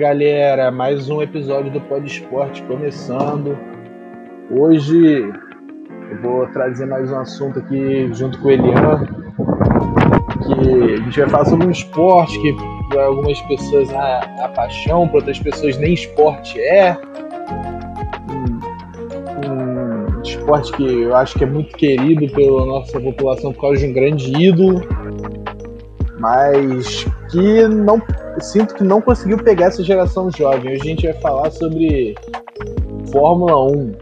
galera, mais um episódio do Pod Esporte começando. Hoje eu vou trazer mais um assunto aqui junto com o Elian, que a gente vai falar sobre um esporte que para algumas pessoas é a paixão, para outras pessoas nem esporte é. Um, um esporte que eu acho que é muito querido pela nossa população por causa de um grande ídolo, mas que não sinto que não conseguiu pegar essa geração jovem. Hoje a gente vai falar sobre Fórmula 1.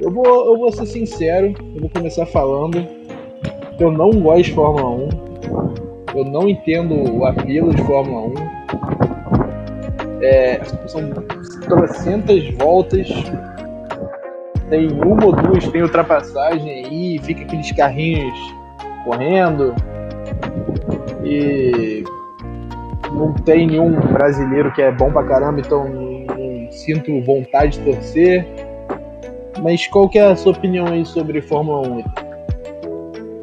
Eu vou, eu vou ser sincero, eu vou começar falando eu não gosto de Fórmula 1. Eu não entendo o apelo de Fórmula 1. É, são trocentas voltas. Tem uma ou duas, tem ultrapassagem aí, fica aqueles carrinhos correndo. E não tem nenhum brasileiro que é bom pra caramba, então não sinto vontade de torcer. Mas qual que é a sua opinião aí sobre Fórmula 1?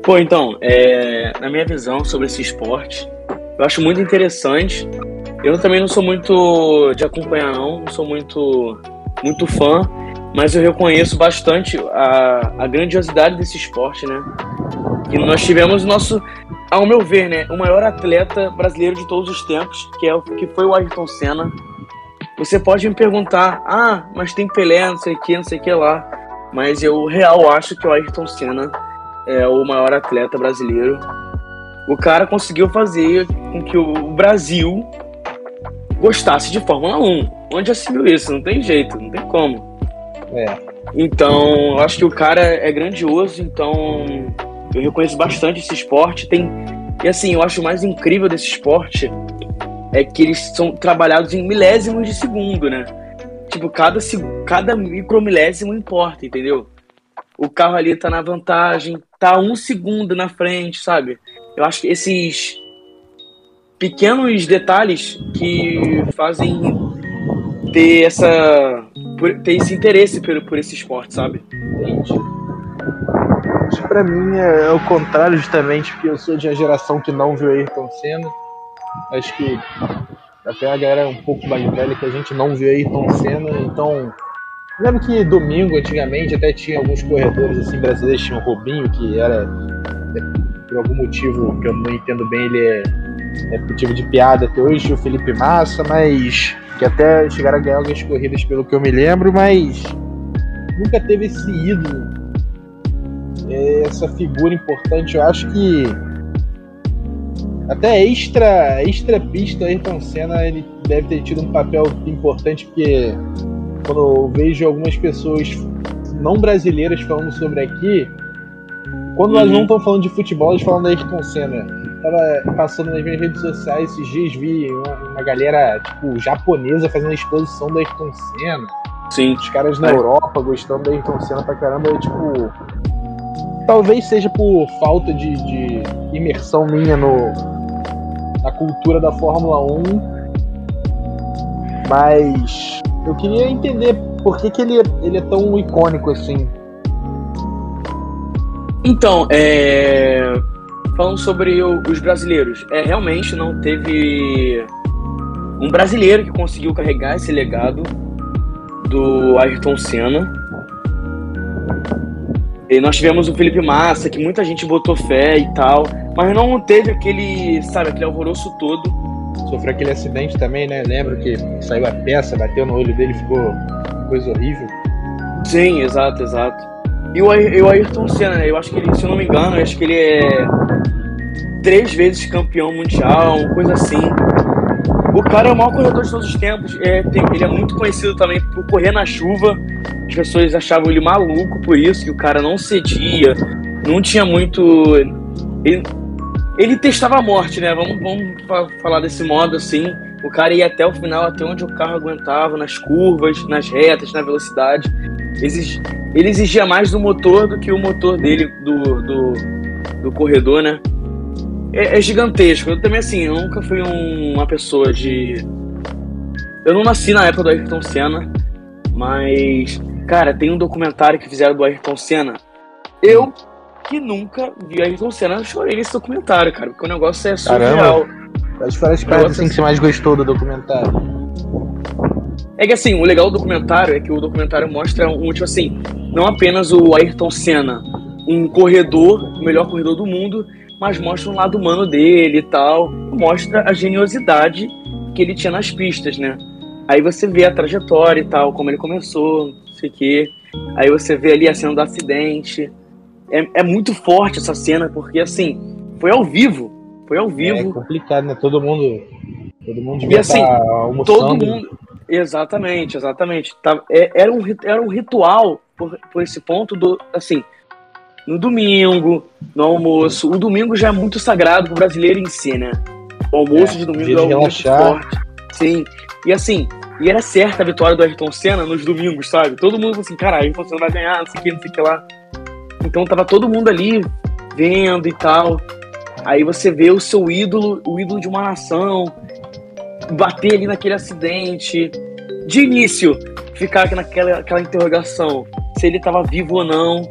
Pô, então, é, na minha visão sobre esse esporte, eu acho muito interessante. Eu também não sou muito de acompanhar, não, não sou muito, muito fã, mas eu reconheço bastante a, a grandiosidade desse esporte, né? E nós tivemos nosso ao meu ver, né, o maior atleta brasileiro de todos os tempos, que é o que foi o Ayrton Senna. Você pode me perguntar, ah, mas tem Pelé, não sei o que, não sei o que lá. Mas eu real acho que o Ayrton Senna é o maior atleta brasileiro. O cara conseguiu fazer com que o Brasil gostasse de Fórmula 1. Onde viu isso? Não tem jeito, não tem como. É. Então, eu acho que o cara é grandioso, então eu reconheço bastante esse esporte. Tem e assim, eu acho mais incrível desse esporte é que eles são trabalhados em milésimos de segundo, né? Tipo, cada, cada micromilésimo importa, entendeu? O carro ali tá na vantagem, tá um segundo na frente, sabe? Eu acho que esses pequenos detalhes que fazem ter essa ter esse interesse por, por esse esporte, sabe? Entendi para mim é, é, o contrário, justamente, porque eu sou de uma geração que não viu Ayrton Senna. Acho que até a galera um pouco mais velha que a gente não viu Ayrton Senna, então. Lembro que domingo, antigamente, até tinha alguns corredores assim brasileiros, tinha o Robinho, que era, por algum motivo que eu não entendo bem, ele é, é motivo de piada até hoje, o Felipe Massa, mas que até chegaram a ganhar algumas corridas pelo que eu me lembro, mas nunca teve esse ídolo essa figura importante. Eu acho que até extra, extra pista, Ayrton Senna ele deve ter tido um papel importante, porque quando eu vejo algumas pessoas não brasileiras falando sobre aqui, quando uhum. elas não estão falando de futebol, elas falam da Ayrton Senna. Tava passando nas minhas redes sociais esses dias, vi uma, uma galera, tipo, japonesa fazendo a exposição da Ayrton Senna. Sim. Os caras na é. Europa gostando da Ayrton Senna pra caramba. Eu, tipo, Talvez seja por falta de, de imersão minha no, na cultura da Fórmula 1, mas eu queria entender por que, que ele, ele é tão icônico assim. Então, é... falando sobre o, os brasileiros, é, realmente não teve um brasileiro que conseguiu carregar esse legado do Ayrton Senna. E nós tivemos o Felipe Massa, que muita gente botou fé e tal, mas não teve aquele, sabe, aquele alvoroço todo. Sofreu aquele acidente também, né? Lembro que saiu a peça, bateu no olho dele, ficou coisa horrível. Sim, exato, exato. E o, e o Ayrton Senna, né? Eu acho que ele, se eu não me engano, eu acho que ele é três vezes campeão mundial, coisa assim. O cara é o maior corredor de todos os tempos. É, tem, ele é muito conhecido também por correr na chuva. As pessoas achavam ele maluco por isso, que o cara não cedia, não tinha muito. Ele, ele testava a morte, né? Vamos, vamos falar desse modo assim. O cara ia até o final, até onde o carro aguentava, nas curvas, nas retas, na velocidade. ele exigia mais do motor do que o motor dele, do, do, do corredor, né? é, é, gigantesco. Eu também, assim, eu nunca fui um, uma pessoa de. Eu não nasci na época do Ayrton Senna, mas, cara, tem um documentário que fizeram do Ayrton Senna. Eu, que nunca vi Ayrton Senna, chorei nesse documentário, cara, porque o negócio é surreal. Quais foram as partes assim, que você mais gostou do documentário? É que assim, o legal do documentário é que o documentário mostra um, tipo assim, não apenas o Ayrton Senna, um corredor, o melhor corredor do mundo, mas mostra um lado humano dele e tal. Mostra a geniosidade que ele tinha nas pistas, né? Aí você vê a trajetória e tal, como ele começou, sei o quê. Aí você vê ali a cena do acidente. É, é muito forte essa cena, porque assim, foi ao vivo. Foi ao vivo. É complicado, né? Todo mundo. Todo mundo devia e, assim, almoçando. Todo mundo. Exatamente, exatamente. Tá, é, era, um, era um ritual por, por esse ponto do. Assim, no domingo, no almoço. O domingo já é muito sagrado pro brasileiro em si, né? O almoço é, de domingo é muito forte. Sim. E assim, e era certa a vitória do Ayrton Senna nos domingos, sabe? Todo mundo assim, caralho, Ayrton Senna vai ganhar, não sei o que, não sei o que lá. Então tava todo mundo ali vendo e tal. Aí você vê o seu ídolo, o ídolo de uma nação, bater ali naquele acidente. De início, ficar naquela aquela interrogação se ele estava vivo ou não.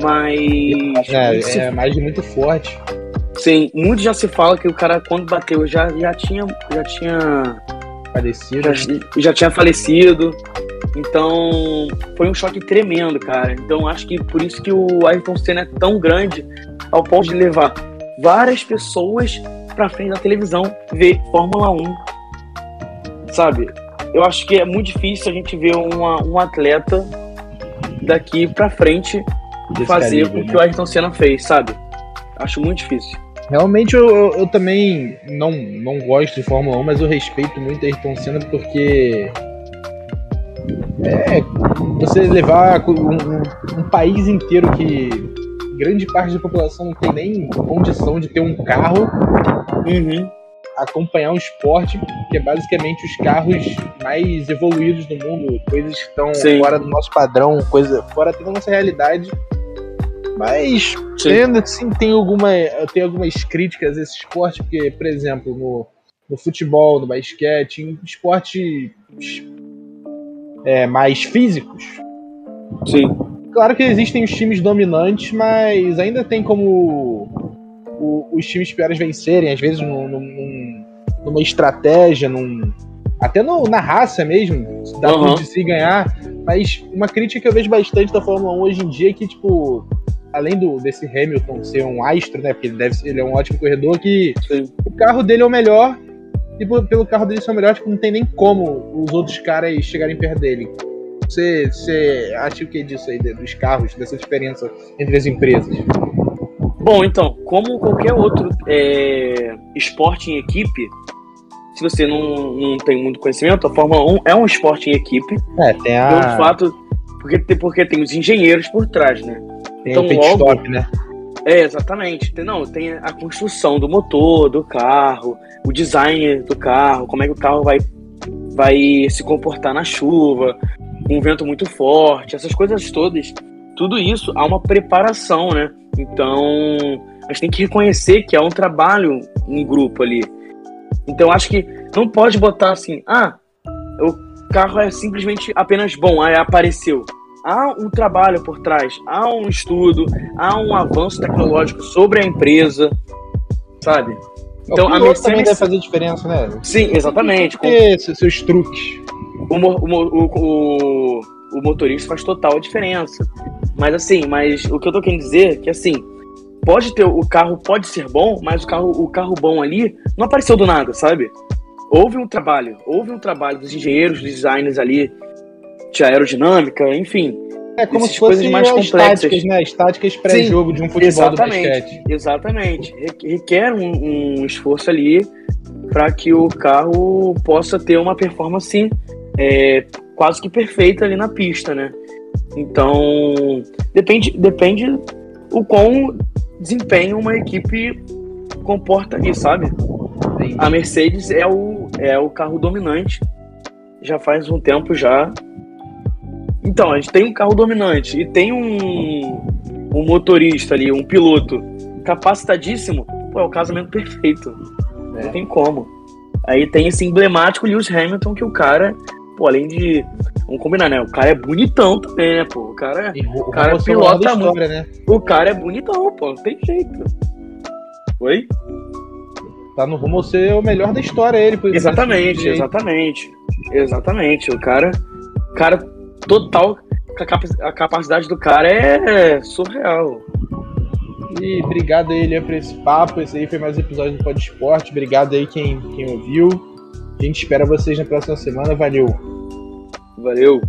Mas. É, se... é mais muito forte. Sim, muito já se fala que o cara, quando bateu, já, já tinha. Já tinha. Falecido. Já, já tinha falecido. Então, foi um choque tremendo, cara. Então, acho que por isso que o Ayrton Senna é tão grande ao ponto de levar várias pessoas pra frente da televisão ver Fórmula 1. Sabe? Eu acho que é muito difícil a gente ver uma, um atleta daqui pra frente fazer o que né? o Ayrton Senna fez, sabe? Acho muito difícil. Realmente eu, eu, também não, não gosto de Fórmula 1, mas eu respeito muito Ayrton Senna porque é, você levar um, um, um, país inteiro que grande parte da população não tem nem condição de ter um carro uhum. acompanhar um esporte que é basicamente os carros mais evoluídos do mundo, coisas que estão Sim. fora do nosso padrão, coisa fora da nossa realidade mas ainda assim tem, alguma, tem algumas críticas a esse esporte, porque, por exemplo, no, no futebol, no basquete, em esportes é, mais físicos. Sim. Claro que existem os times dominantes, mas ainda tem como o, os times piores vencerem, às vezes num, num, numa estratégia, num, até no, na raça mesmo, dá uhum. de se ganhar. Mas uma crítica que eu vejo bastante da Fórmula 1 hoje em dia é que, tipo, além do, desse Hamilton ser um astro, né? Porque ele, deve, ele é um ótimo corredor, que Sim. o carro dele é o melhor. E pelo carro dele ser o melhor, tipo, não tem nem como os outros caras chegarem perto dele. Você, você acha o que disso aí, dos carros, dessa diferença entre as empresas? Bom, então, como qualquer outro é, esporte em equipe, se você não, não tem muito conhecimento, a Fórmula 1 é um esporte em equipe. É, tem a. Pelo fato. Porque, porque tem os engenheiros por trás, né? Tem então, o pit logo, stop, né? É, exatamente. Não, tem a construção do motor, do carro, o design do carro, como é que o carro vai, vai se comportar na chuva, com um vento muito forte, essas coisas todas. Tudo isso há uma preparação, né? Então, a gente tem que reconhecer que é um trabalho em grupo ali. Então, acho que não pode botar assim, ah, o carro é simplesmente apenas bom, aí apareceu há um trabalho por trás, há um estudo, há um avanço tecnológico sobre a empresa, sabe? Então o a Mercedes também deve fazer diferença, né? Sim, exatamente. Com... Esses seus truques. O, o, o, o, motorista faz total diferença. Mas assim, mas o que eu tô querendo dizer é que assim, pode ter o carro pode ser bom, mas o carro o carro bom ali não apareceu do nada, sabe? Houve um trabalho, houve um trabalho dos engenheiros, dos designers ali de aerodinâmica, enfim. É como se fossem mais complexas. estáticas, né? Estáticas pré-jogo de um futebol exatamente, do basquete. Exatamente. Requer um, um esforço ali para que o carro possa ter uma performance é, quase que perfeita ali na pista, né? Então, depende, depende o quão desempenho uma equipe comporta ali, sabe? A Mercedes é o, é o carro dominante já faz um tempo já então, a gente tem um carro dominante e tem um, um motorista ali, um piloto capacitadíssimo, pô, é o casamento perfeito. É. Não tem como. Aí tem esse emblemático Lewis Hamilton, que o cara, pô, além de. Vamos combinar, né? O cara é bonitão também, né, pô? O cara, o, o cara pilota muito. Né? O cara é bonitão, pô, não tem jeito. Oi? tá no rumo a ser o melhor da história ele. Por exatamente, exatamente. Exatamente. O cara, cara total, a capacidade do cara é surreal. E obrigado aí, Elian, por esse papo. Esse aí foi mais um episódio do Pod Esporte. Obrigado aí quem, quem ouviu. A gente espera vocês na próxima semana. Valeu! Valeu!